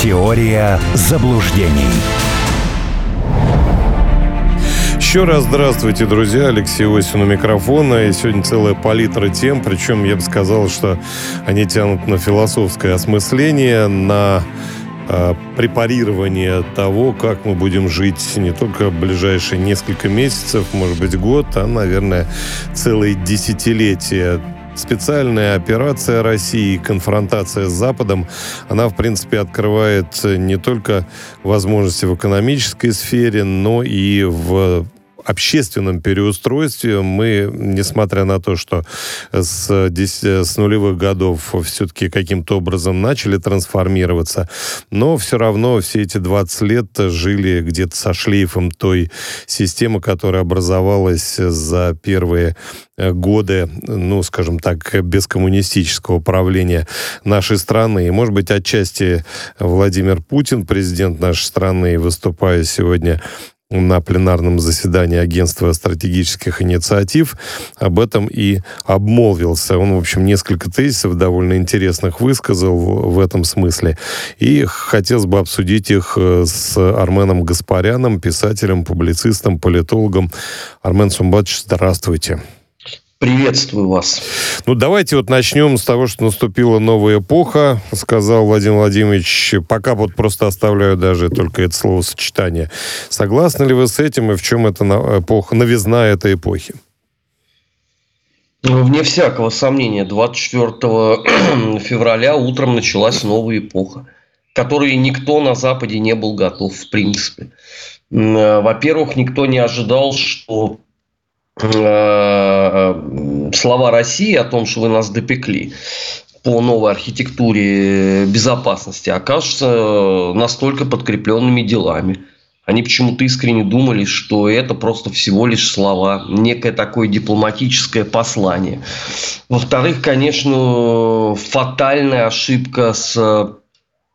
Теория заблуждений. Еще раз здравствуйте, друзья. Алексей Осин у микрофона. И сегодня целая палитра тем. Причем я бы сказал, что они тянут на философское осмысление, на э, препарирование того, как мы будем жить не только ближайшие несколько месяцев, может быть, год, а, наверное, целые десятилетия специальная операция России, конфронтация с Западом, она, в принципе, открывает не только возможности в экономической сфере, но и в общественном переустройстве мы, несмотря на то, что с, с нулевых годов все-таки каким-то образом начали трансформироваться, но все равно все эти 20 лет жили где-то со шлейфом той системы, которая образовалась за первые годы, ну, скажем так, бескоммунистического правления нашей страны. И, может быть, отчасти Владимир Путин, президент нашей страны, выступая сегодня на пленарном заседании Агентства стратегических инициатив об этом и обмолвился. Он, в общем, несколько тезисов довольно интересных высказал в, этом смысле. И хотелось бы обсудить их э, с Арменом Гаспаряном, писателем, публицистом, политологом. Армен Сумбатович, здравствуйте. Приветствую вас. Ну, давайте вот начнем с того, что наступила новая эпоха, сказал Владимир Владимирович. Пока вот просто оставляю даже только это словосочетание. Согласны ли вы с этим и в чем эта эпоха, новизна этой эпохи? Ну, вне всякого сомнения, 24 февраля утром началась новая эпоха, которой никто на Западе не был готов в принципе. Э, во-первых, никто не ожидал, что слова России о том, что вы нас допекли по новой архитектуре безопасности, окажутся настолько подкрепленными делами. Они почему-то искренне думали, что это просто всего лишь слова, некое такое дипломатическое послание. Во-вторых, конечно, фатальная ошибка с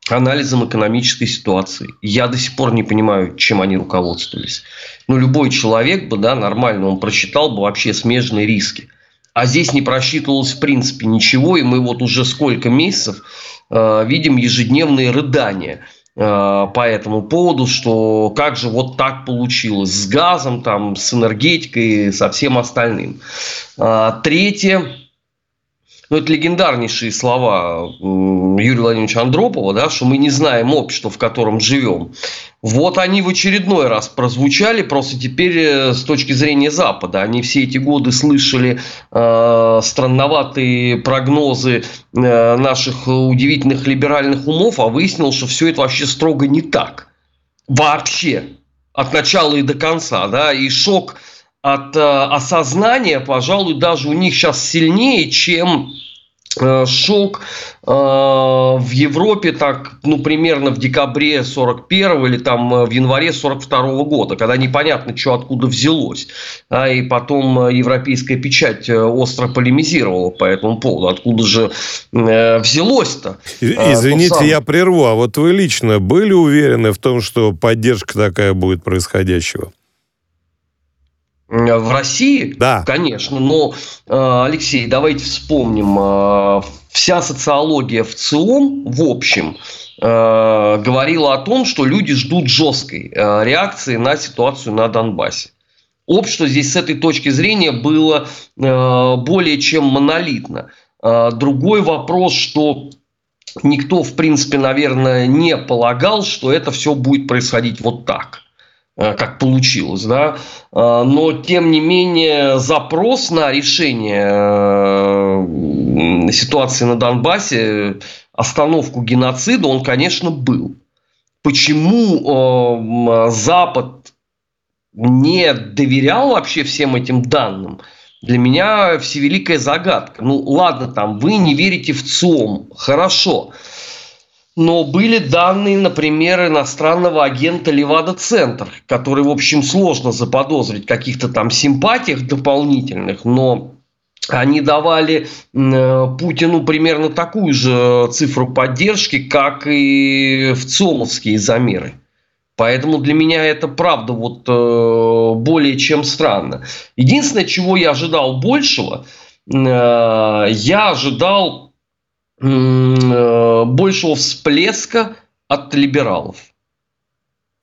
анализом экономической ситуации. Я до сих пор не понимаю, чем они руководствовались. Ну, любой человек бы, да, нормально, он прочитал бы вообще смежные риски. А здесь не просчитывалось в принципе ничего, и мы вот уже сколько месяцев э, видим ежедневные рыдания э, по этому поводу, что как же вот так получилось с газом, там, с энергетикой, со всем остальным. Э, третье, ну, это легендарнейшие слова Юрия Владимировича Андропова, да, что мы не знаем общество, в котором живем. Вот они в очередной раз прозвучали, просто теперь э, с точки зрения Запада. Они все эти годы слышали э, странноватые прогнозы э, наших удивительных либеральных умов, а выяснилось, что все это вообще строго не так. Вообще. От начала и до конца. Да? И шок от э, осознания, пожалуй, даже у них сейчас сильнее, чем э, шок э, в Европе так, ну, примерно в декабре 41 или там э, в январе 42 года, когда непонятно, что откуда взялось. А, и потом европейская печать э, остро полемизировала по этому поводу. Откуда же э, взялось-то? Извините, сам... я прерву. А вот вы лично были уверены в том, что поддержка такая будет происходящего? В России? Да. Конечно. Но, э, Алексей, давайте вспомним. Э, вся социология в целом, в общем, э, говорила о том, что люди ждут жесткой реакции на ситуацию на Донбассе. Общество здесь с этой точки зрения было более чем монолитно. Другой вопрос, что никто, в принципе, наверное, не полагал, что это все будет происходить вот так. Э, как получилось, да, э, но тем не менее запрос на решение э, ситуации на Донбассе, остановку геноцида, он, конечно, был. Почему Запад не доверял вообще всем этим данным? Для меня всевеликая загадка. Ну, ладно, там, вы не верите в ЦОМ, хорошо. Но были данные, например, иностранного агента Левада-Центр, который, в общем, сложно заподозрить каких-то там симпатиях дополнительных, но они давали э, Путину примерно такую же цифру поддержки, как и в ЦОМовские замеры. Поэтому для меня это правда вот э, более чем странно. Единственное, чего я ожидал большего, э, я ожидал большего всплеска от либералов.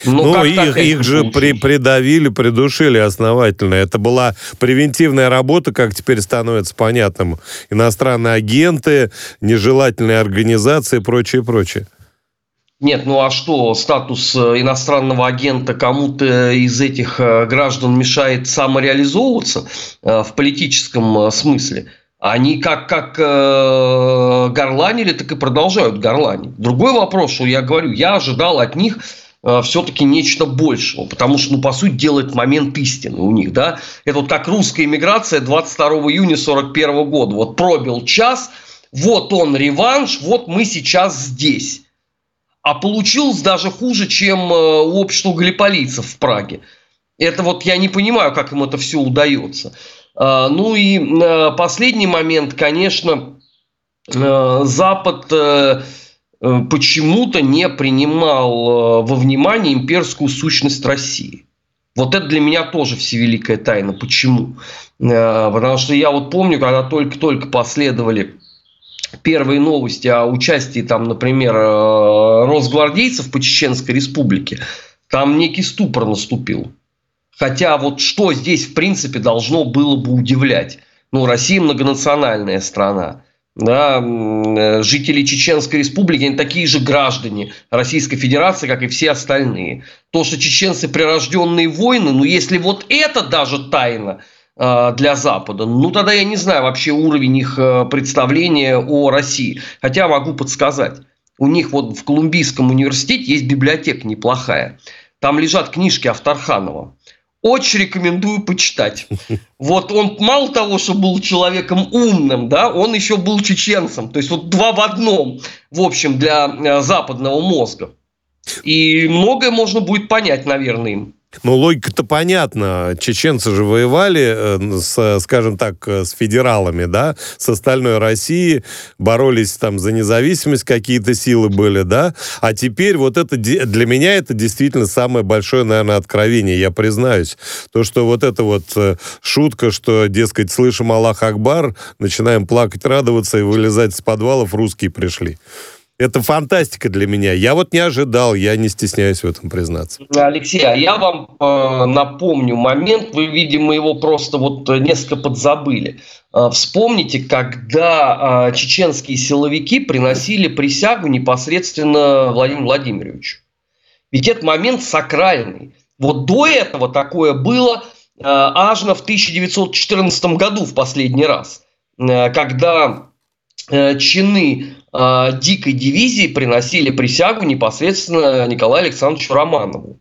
Но ну, их, их же при, придавили, придушили основательно. Это была превентивная работа, как теперь становится понятным. Иностранные агенты, нежелательные организации и прочее, прочее. Нет, ну а что, статус э, иностранного агента кому-то из этих э, граждан мешает самореализовываться э, в политическом смысле? Они как, как э, горланили, так и продолжают горланить. Другой вопрос, что я говорю, я ожидал от них э, все-таки нечто большего, потому что, ну, по сути, делает момент истины у них, да. Это вот как русская иммиграция 22 июня 41 года. Вот пробил час, вот он реванш, вот мы сейчас здесь. А получилось даже хуже, чем э, у общества галиполийцев в Праге. Это вот я не понимаю, как им это все удается. А, ну и э, последний момент, конечно, э, Запад почему-то не принимал во внимание имперскую сущность России. Вот это для меня тоже всевеликая тайна. Почему? Потому что я вот помню, когда только-только последовали первые новости о участии там, например, э, росгвардейцев по Чеченской республике, там некий ступор наступил. Хотя вот что здесь в принципе должно было бы удивлять? Ну, Россия многонациональная страна. Да, э, жители Чеченской республики, они такие же граждане Российской Федерации, как и все остальные. То, что чеченцы прирожденные войны, ну если вот это даже тайна, Э, для Запада. Ну, тогда я не знаю вообще уровень их э, представления о России. Хотя могу подсказать. У них вот в Колумбийском университете есть библиотека неплохая. Там лежат книжки Авторханова. Очень рекомендую почитать. Вот он мало того, что был человеком умным, да, он еще был чеченцем. То есть вот два в одном, в общем, для э, западного мозга. И многое можно будет понять, наверное, им. Ну, логика-то понятна. Чеченцы же воевали, э, с, скажем так, э, с федералами, да, с остальной Россией, боролись там за независимость, какие-то силы были, да. А теперь вот это, для меня это действительно самое большое, наверное, откровение, я признаюсь. То, что вот эта вот э, шутка, что, дескать, слышим Аллах Акбар, начинаем плакать, радоваться и вылезать с подвалов, русские пришли. Это фантастика для меня. Я вот не ожидал, я не стесняюсь в этом признаться. Алексей, а я вам э, напомню момент, вы, видимо, его просто вот несколько подзабыли. Э, вспомните, когда э, чеченские силовики приносили присягу непосредственно Владимиру Владимировичу. Ведь этот момент сакральный. Вот до этого такое было э, аж в 1914 году в последний раз, э, когда э, чины э, дикой дивизии приносили присягу непосредственно Николаю Александровичу Романову.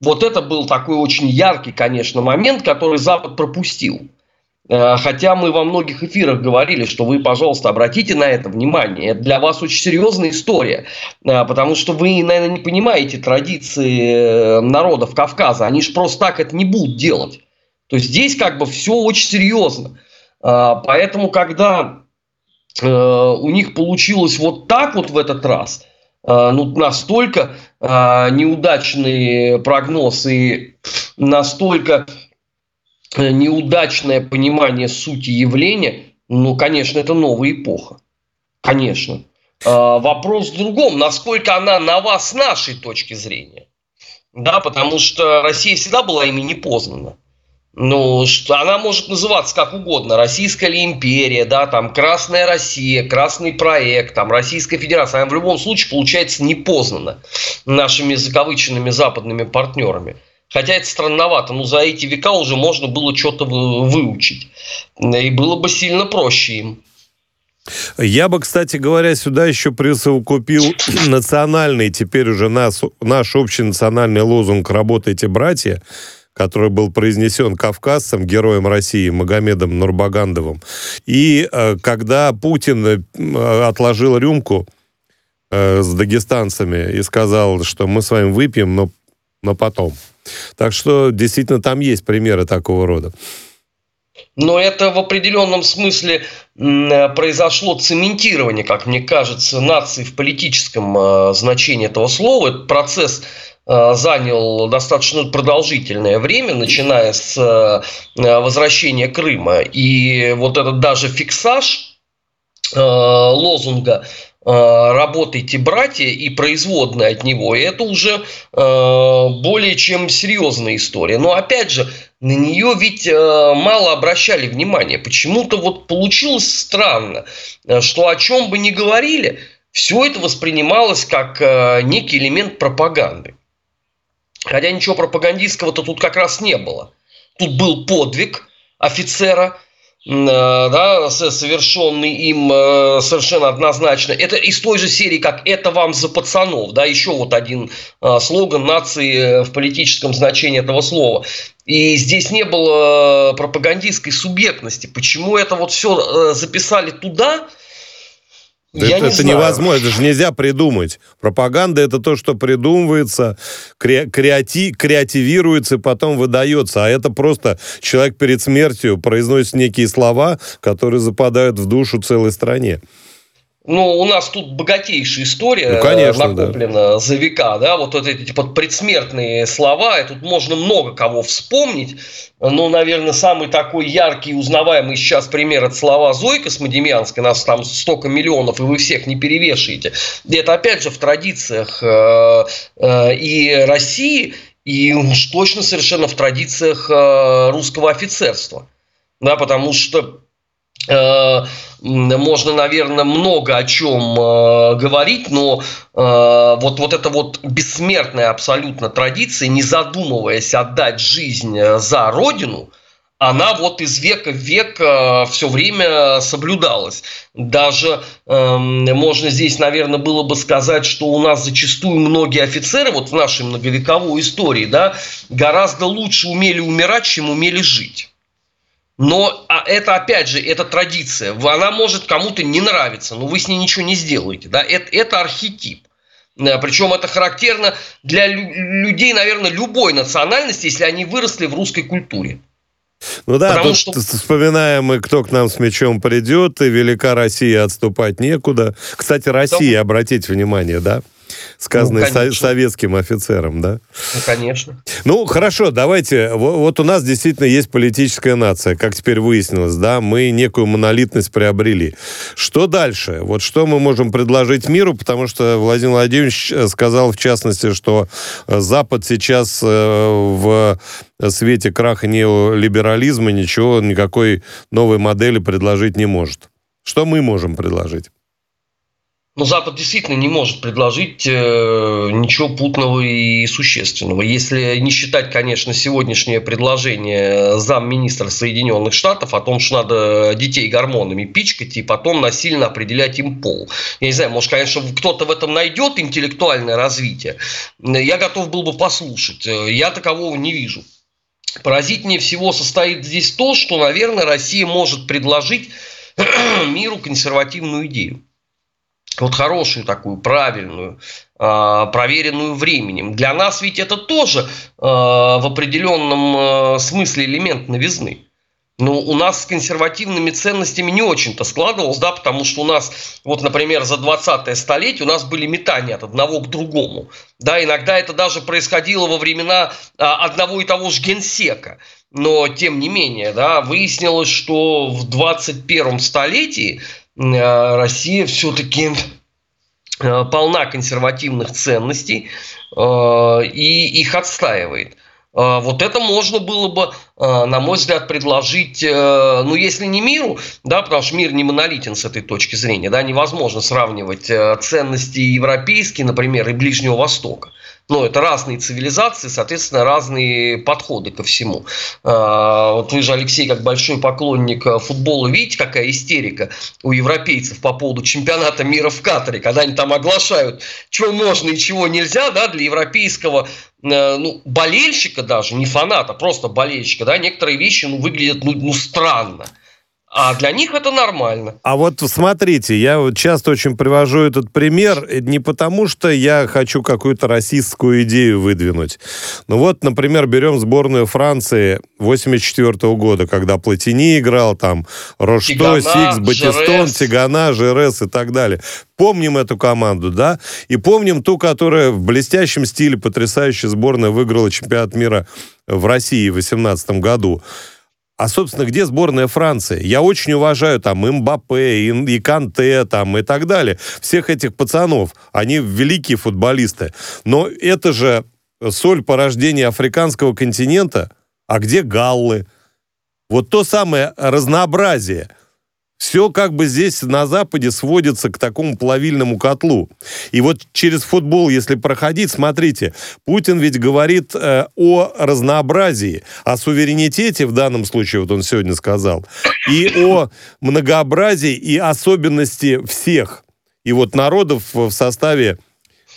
Вот это был такой очень яркий, конечно, момент, который Запад пропустил. Э, хотя мы во многих эфирах говорили, что вы, пожалуйста, обратите на это внимание. Это для вас очень серьезная история, э, потому что вы, наверное, не понимаете традиции э, народов Кавказа. Они же просто так это не будут делать. То есть здесь как бы все очень серьезно. Поэтому, когда у них получилось вот так вот в этот раз, э, ну, настолько э, неудачный прогноз и настолько неудачное понимание сути явления, ну, конечно, это новая эпоха. Конечно. Вопрос в другом, насколько она на вас с нашей точки зрения. Да, потому что Россия всегда была ими непознана. Ну, что она может называться как угодно. Российская ли империя, да, там Красная Россия, Красный проект, там Российская Федерация. Она в любом случае получается непознана нашими закавыченными западными партнерами. Хотя это странновато, но за эти века уже можно было что-то выучить. И было бы сильно проще им. Я бы, кстати говоря, сюда еще присовокупил национальный, теперь уже наш, наш общий национальный лозунг «Работайте, братья», который был произнесен кавказцем, героем России Магомедом Нурбагандовым. И э, когда Путин э, отложил рюмку э, с дагестанцами и сказал, что мы с вами выпьем, но, но потом. Так что действительно там есть примеры такого рода. Но это в определенном смысле произошло цементирование, как мне кажется, нации в политическом значении этого слова. Этот процесс занял достаточно продолжительное время, начиная с э, возвращения Крыма. И вот этот даже фиксаж э, лозунга работайте, братья, и производные от него, это уже более чем серьезная история. Но опять же, на нее ведь мало обращали внимания. Почему-то вот получилось странно, что о чем бы ни говорили, все это воспринималось как некий элемент пропаганды. Хотя ничего пропагандистского-то тут как раз не было. Тут был подвиг офицера, э, да, совершенный им э, совершенно однозначно. Это из той же серии, как «Это вам за пацанов». Да, еще вот один э, слоган нации в политическом значении этого слова. И здесь не было пропагандистской субъектности. Почему это вот все записали туда – я это, не это знаю. невозможно, это же нельзя придумать. Пропаганда это то, что придумывается, кре- креати- креативируется, потом выдается. А это просто человек перед смертью произносит некие слова, которые западают в душу целой стране. Ну, у нас тут богатейшая история ну, конечно, накоплена да. за века, да, вот, вот эти вот предсмертные слова, и тут можно много кого вспомнить, но, наверное, самый такой яркий и узнаваемый сейчас пример это слова Зои Космодемьянской, нас там столько миллионов, и вы всех не перевешиваете. Это, опять же, в традициях э, э, и России, и уж точно совершенно в традициях э, русского офицерства, да, потому что можно, наверное, много о чем э, говорить, но э, вот, вот эта вот бессмертная абсолютно традиция, не задумываясь отдать жизнь за Родину, она вот из века в век все время соблюдалась. Даже э, можно здесь, наверное, было бы сказать, что у нас зачастую многие офицеры вот в нашей многовековой истории да, гораздо лучше умели умирать, чем умели жить. Но а это, опять же, это традиция. Она может кому-то не нравиться, но вы с ней ничего не сделаете. Да? Это, это архетип. Э, Причем это характерно для людей, наверное, любой национальности, если они выросли в русской культуре. Ну да, Потому тут что... вспоминаем мы, кто к нам с мечом придет, и велика Россия, отступать некуда. Кстати, Россия, да. обратите внимание, да? Сказанный ну, советским офицером, да? Ну, конечно. Ну, хорошо, давайте. Вот, вот у нас действительно есть политическая нация, как теперь выяснилось, да? Мы некую монолитность приобрели. Что дальше? Вот что мы можем предложить миру? Потому что Владимир Владимирович э, сказал, в частности, что э, Запад сейчас э, в свете краха неолиберализма ничего, никакой новой модели предложить не может. Что мы можем предложить? Но Запад действительно не может предложить э, ничего путного и существенного. Если не считать, конечно, сегодняшнее предложение замминистра Соединенных Штатов о том, что надо детей гормонами пичкать и потом насильно определять им пол. Я не знаю, может, конечно, кто-то в этом найдет интеллектуальное развитие. Я готов был бы послушать. Я такового не вижу. Поразительнее всего состоит здесь то, что, наверное, Россия может предложить миру консервативную идею вот хорошую такую, правильную, а, проверенную временем. Для нас ведь это тоже а, в определенном а, смысле элемент новизны. Но у нас с консервативными ценностями не очень-то складывалось, да, потому что у нас, вот, например, за 20-е столетие у нас были метания от одного к другому. Да, иногда это даже происходило во времена одного и того же генсека. Но, тем не менее, да, выяснилось, что в 21 столетии Россия все-таки э, полна консервативных ценностей э, и их отстаивает. Вот это можно было бы, на мой взгляд, предложить, ну, если не миру, да, потому что мир не монолитен с этой точки зрения, да, невозможно сравнивать ценности европейские, например, и Ближнего Востока. Ну, это разные цивилизации, соответственно, разные подходы ко всему. Вот вы же, Алексей, как большой поклонник э, футбола, видите, какая истерика у европейцев по поводу чемпионата мира в Катаре, когда они там оглашают, что можно и чего нельзя, да, для европейского э, ну, болельщика даже, не фаната, просто болельщика, да, некоторые вещи, ну, выглядят, ну, ну странно. А для них это нормально. А вот смотрите, я вот часто очень привожу этот пример не потому, что я хочу какую-то расистскую идею выдвинуть. Ну вот, например, берем сборную Франции 84 -го года, когда Платини играл, там, Рошто, Тигана, Сикс, Батистон, Жерес. Тигана, Жерес и так далее. Помним эту команду, да? И помним ту, которая в блестящем стиле потрясающая сборная выиграла чемпионат мира в России в 2018 году. А, собственно, где сборная Франции? Я очень уважаю там Мбаппе и, и Канте там и так далее. Всех этих пацанов. Они великие футболисты. Но это же соль порождения африканского континента. А где галлы? Вот то самое разнообразие – все как бы здесь на Западе сводится к такому плавильному котлу. И вот через футбол, если проходить, смотрите, Путин ведь говорит э, о разнообразии, о суверенитете в данном случае, вот он сегодня сказал, и о многообразии и особенности всех. И вот народов в составе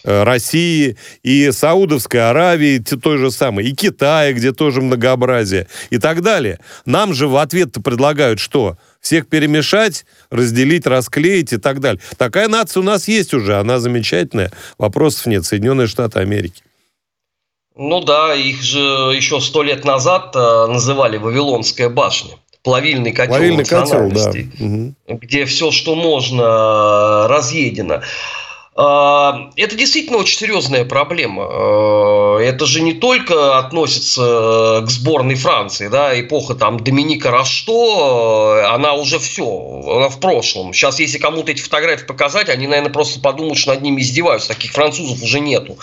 России, и Саудовской Аравии, той же самой, и Китая, где тоже многообразие, и так далее. Нам же в ответ-то предлагают что? Всех перемешать, разделить, расклеить и так далее. Такая нация у нас есть уже, она замечательная. Вопросов нет. Соединенные Штаты Америки. Ну да, их же еще сто лет назад э, называли Вавилонская башня плавильный котел плавильный котел, да. где все, что можно, разъедено. А, это действительно очень серьезная проблема. А, это же не только относится к сборной Франции, да, эпоха там Доминика Рашто, она уже все, она в прошлом. Сейчас, если кому-то эти фотографии показать, они, наверное, просто подумают, что над ними издеваются. Таких французов уже нету.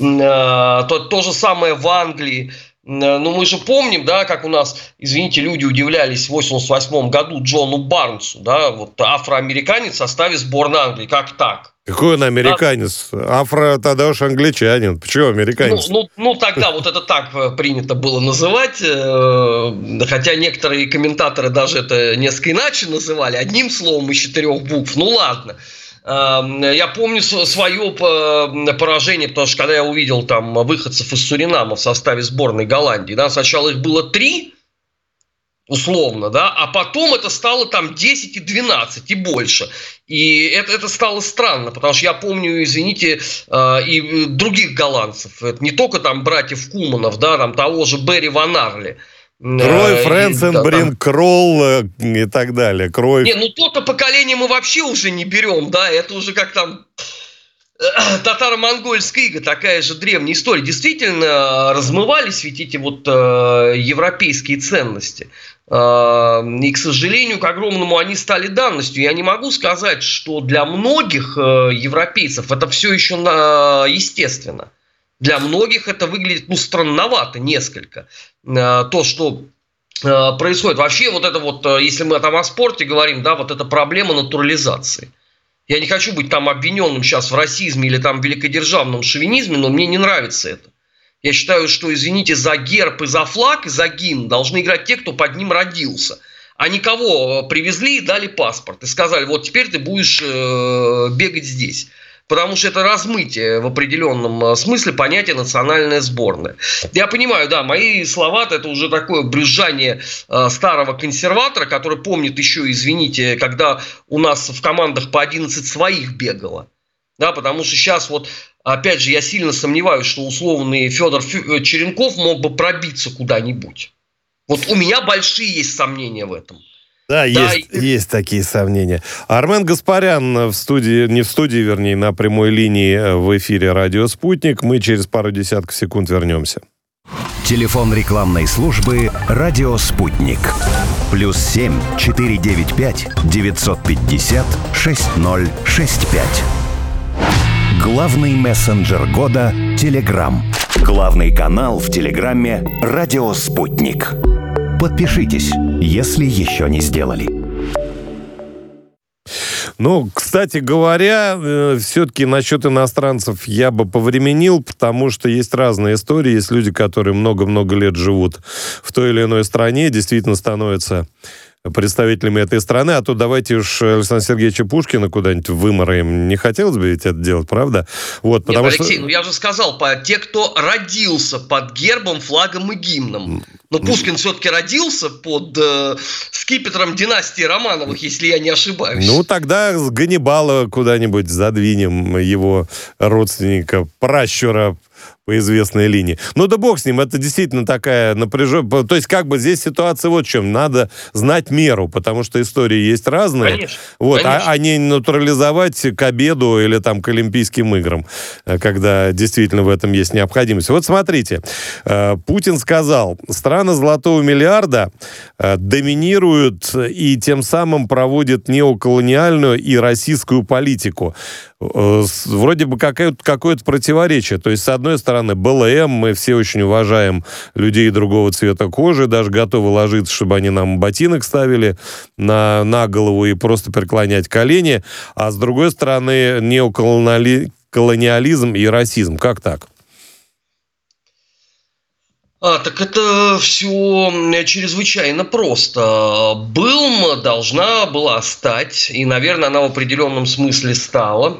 А, то, то же самое в Англии. Ну, мы же помним, да, как у нас, извините, люди удивлялись в 88 году Джону Барнсу, да, вот афроамериканец в составе сборной Англии. Как так? Какой он американец? А... Афро тогда уж англичанин. Почему американец? Ну, ну, ну, тогда вот это так э, принято было называть. Э, хотя некоторые комментаторы даже это несколько иначе называли. Одним словом из четырех букв. Ну ладно. Эм, я помню свое поражение, потому что когда я увидел там выходцев из Суринама в составе сборной Голландии, да, сначала их было три, условно, да, а потом это стало там 10 и 12 и больше. И это, это стало странно, потому что я помню, извините, э, и других голландцев, это не только там братьев Куманов, да, там того же Берри Ван Арли, Крой, Фрэнсенбрин, да, Кролл э, и так далее. Крой. Не, ну то-то поколение мы вообще уже не берем, да, это уже как там татаро-монгольская ига, такая же древняя история. Действительно, размывались ведь эти вот э, европейские ценности. Э, и, к сожалению, к огромному они стали данностью. Я не могу сказать, что для многих э, европейцев это все еще на, естественно. Для многих это выглядит ну, странновато несколько. Э, то, что э, происходит. Вообще вот это вот, э, если мы там о спорте говорим, да, вот эта проблема натурализации – я не хочу быть там обвиненным сейчас в расизме или там великодержавном шовинизме, но мне не нравится это. Я считаю, что, извините, за герб и за флаг, и за гимн должны играть те, кто под ним родился. А никого привезли и дали паспорт. И сказали, вот теперь ты будешь бегать здесь потому что это размытие в определенном э, смысле понятия национальная сборная. Я понимаю, да, мои слова это уже такое брюзжание э, старого консерватора, который помнит еще, извините, когда у нас в командах по 11 своих бегало. Да, потому что сейчас вот, опять же, я сильно сомневаюсь, что условный Федор э, Черенков мог бы пробиться куда-нибудь. Вот у меня большие есть сомнения в этом. Да, да есть, и... есть такие сомнения. Армен Гаспарян в студии, не в студии, вернее, на прямой линии э, в эфире «Радио Спутник». Мы через пару десятков секунд вернемся. Телефон рекламной службы «Радио Спутник». Плюс семь четыре девять пять девятьсот пятьдесят шесть ноль шесть пять. Главный мессенджер года – Телеграм. Главный канал в Телеграме – «Радио Спутник». Подпишитесь, если еще не сделали. Ну, кстати говоря, э, все-таки насчет иностранцев я бы повременил, потому что есть разные истории. Есть люди, которые много-много лет живут в той или иной стране, действительно становятся представителями этой страны, а то давайте уж Александра Сергеевича Пушкина куда-нибудь вымораем. Не хотелось бы ведь это делать, правда? Вот, потому Нет, Алексей, что... ну я же сказал, по, те, кто родился под гербом, флагом и гимном. Но Пушкин все-таки родился под э, скипетром династии Романовых, если я не ошибаюсь. Ну, тогда с Ганнибала куда-нибудь задвинем его родственника, пращура по известной линии. Ну да бог с ним, это действительно такая напряженная... То есть как бы здесь ситуация вот в чем. Надо знать меру, потому что истории есть разные. Конечно. Вот, конечно. А, а не натурализовать к обеду или там к Олимпийским играм, э, когда действительно в этом есть необходимость. Вот смотрите, э, Путин сказал, страны золотого миллиарда э, доминируют и тем самым проводят неоколониальную и российскую политику. Вроде бы какое-то какое противоречие. То есть, с одной стороны, стороны, БЛМ, мы все очень уважаем людей другого цвета кожи, даже готовы ложиться, чтобы они нам ботинок ставили на, на голову и просто преклонять колени. А с другой стороны, неоколониализм и расизм. Как так? А, так это все чрезвычайно просто. Былм должна была стать, и, наверное, она в определенном смысле стала,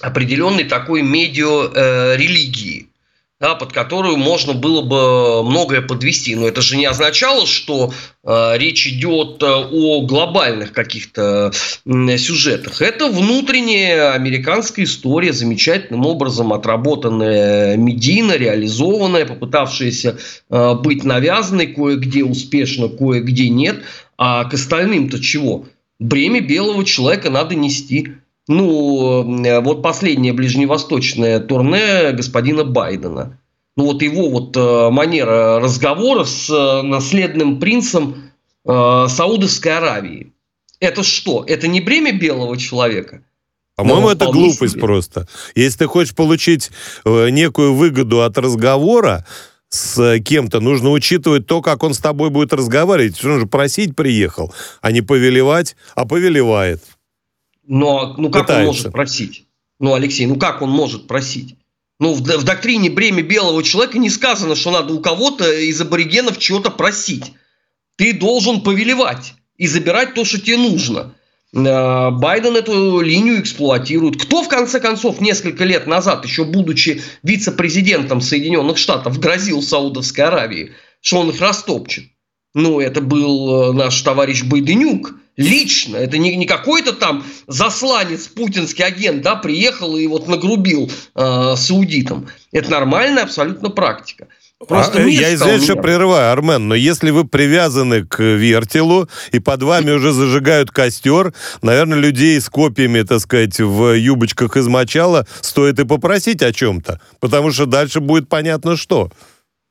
определенной такой медиа-религии, да, под которую можно было бы многое подвести. Но это же не означало, что э, речь идет о глобальных каких-то э, сюжетах. Это внутренняя американская история, замечательным образом отработанная медийно, реализованная, попытавшаяся э, быть навязанной кое-где успешно, кое-где нет. А к остальным-то чего? Бремя белого человека надо нести. Ну, э, вот последнее ближневосточное турне господина Байдена. Ну, вот его вот э, манера разговора с э, наследным принцем Саудовской Аравии. Это что? Это не бремя белого человека? По-моему, это глупость себе. просто. Если ты хочешь получить некую выгоду от разговора, с кем-то, нужно учитывать то, как он с тобой будет разговаривать. Он же просить приехал, а не повелевать, а повелевает. Но ну как Пытается. он может просить? Ну, Алексей, ну как он может просить? Ну, в, в доктрине бремя белого человека не сказано, что надо у кого-то из аборигенов чего-то просить. Ты должен повелевать и забирать то, что тебе нужно. Э, Байден эту линию эксплуатирует. Кто, в конце концов, несколько лет назад, еще будучи вице-президентом Соединенных Штатов, грозил Саудовской Аравии, что он их растопчет? Ну, это был э, наш товарищ Байденюк, лично. Это не, не какой-то там засланец, путинский агент, да, приехал и вот нагрубил э, саудитам. Это нормальная абсолютно практика. Просто а, я извиняюсь, что прерываю, Армен, но если вы привязаны к вертелу и под вами уже зажигают костер, наверное, людей с копьями, так сказать, в юбочках из мочала стоит и попросить о чем-то, потому что дальше будет понятно что.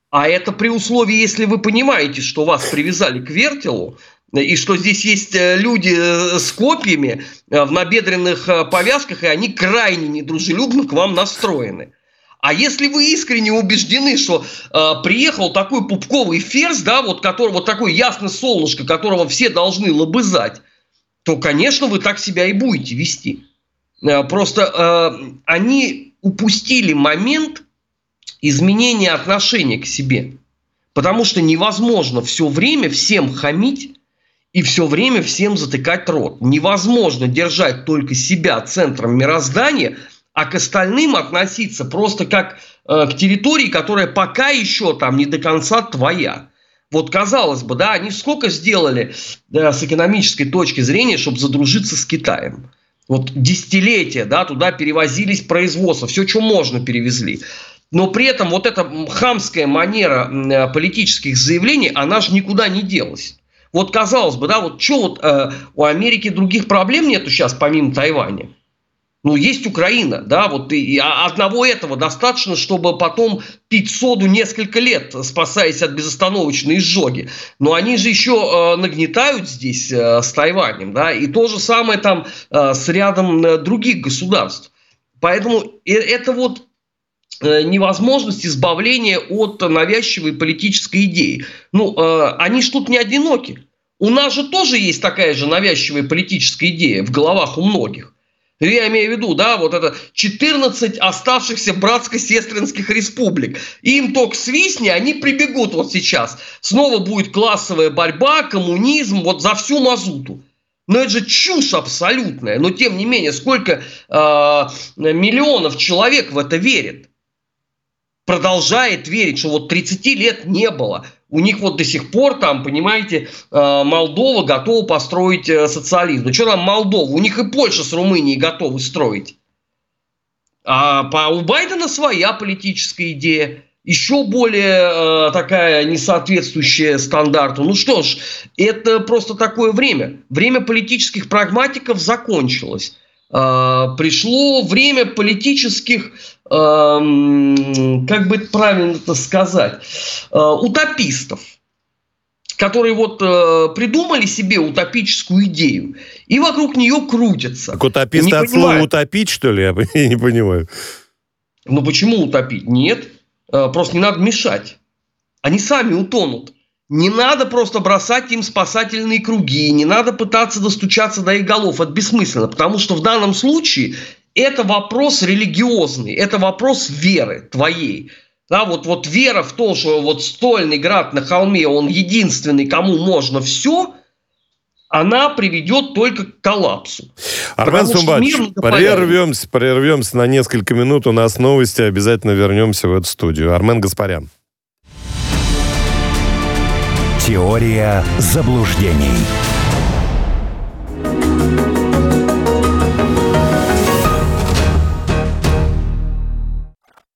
А это при условии, если вы понимаете, что вас привязали к вертелу, и что здесь есть э, люди э, с копьями э, в набедренных повязках, и они крайне недружелюбно к вам настроены. А если вы искренне убеждены, что э, приехал такой пупковый ферзь, да, вот, который, вот такое ясное солнышко, которого все должны лобызать, то, конечно, вы так себя и будете вести. Э, просто э, они упустили момент изменения отношения к себе. Потому что невозможно все время всем хамить и все время всем затыкать рот. Невозможно держать только себя центром мироздания, а к остальным относиться просто как э, к территории, которая пока еще там не до конца твоя. Вот казалось бы, да, они сколько сделали да, с экономической точки зрения, чтобы задружиться с Китаем. Вот десятилетия, да, туда перевозились производства, все, что можно, перевезли. Но при этом вот эта хамская манера э, политических заявлений, она же никуда не делась. Вот казалось бы, да, вот что вот э, у Америки других проблем нету сейчас, помимо Тайваня? Ну, есть Украина, да, вот и, а одного этого достаточно, чтобы потом пить соду несколько лет, спасаясь от безостановочной изжоги. Но они же еще э, нагнетают здесь э, с Тайванем, да, и то же самое там э, с рядом э, других государств. Поэтому э, это вот невозможность избавления от навязчивой политической идеи. Ну, э, они ж тут не одиноки. У нас же тоже есть такая же навязчивая политическая идея в головах у многих. Я имею в виду, да, вот это 14 оставшихся братско-сестринских республик. Им только свистни, они прибегут вот сейчас. Снова будет классовая борьба, коммунизм, вот за всю мазуту. Но это же чушь абсолютная. Но тем не менее, сколько э, миллионов человек в это верит продолжает верить, что вот 30 лет не было. У них вот до сих пор там, понимаете, э, Молдова готова построить э, социализм. Ну что там Молдова? У них и Польша с Румынией готовы строить. А у Байдена своя политическая идея еще более э, такая несоответствующая стандарту. Ну что ж, это просто такое время. Время политических прагматиков закончилось. Э, пришло время политических, э, как бы правильно это сказать, э, утопистов которые вот э, придумали себе утопическую идею и вокруг нее крутятся. Так утописты от слова утопить, что ли? Я не понимаю. Ну почему утопить? Нет. Просто не надо мешать. Они сами утонут. Не надо просто бросать им спасательные круги, не надо пытаться достучаться до их голов. Это бессмысленно, потому что в данном случае это вопрос религиозный, это вопрос веры твоей. Да, вот, вот вера в то, что вот стольный град на холме, он единственный, кому можно все, она приведет только к коллапсу. Армен Сумбач, прервемся, прервемся на несколько минут. У нас новости, обязательно вернемся в эту студию. Армен Гаспарян. Теория заблуждений.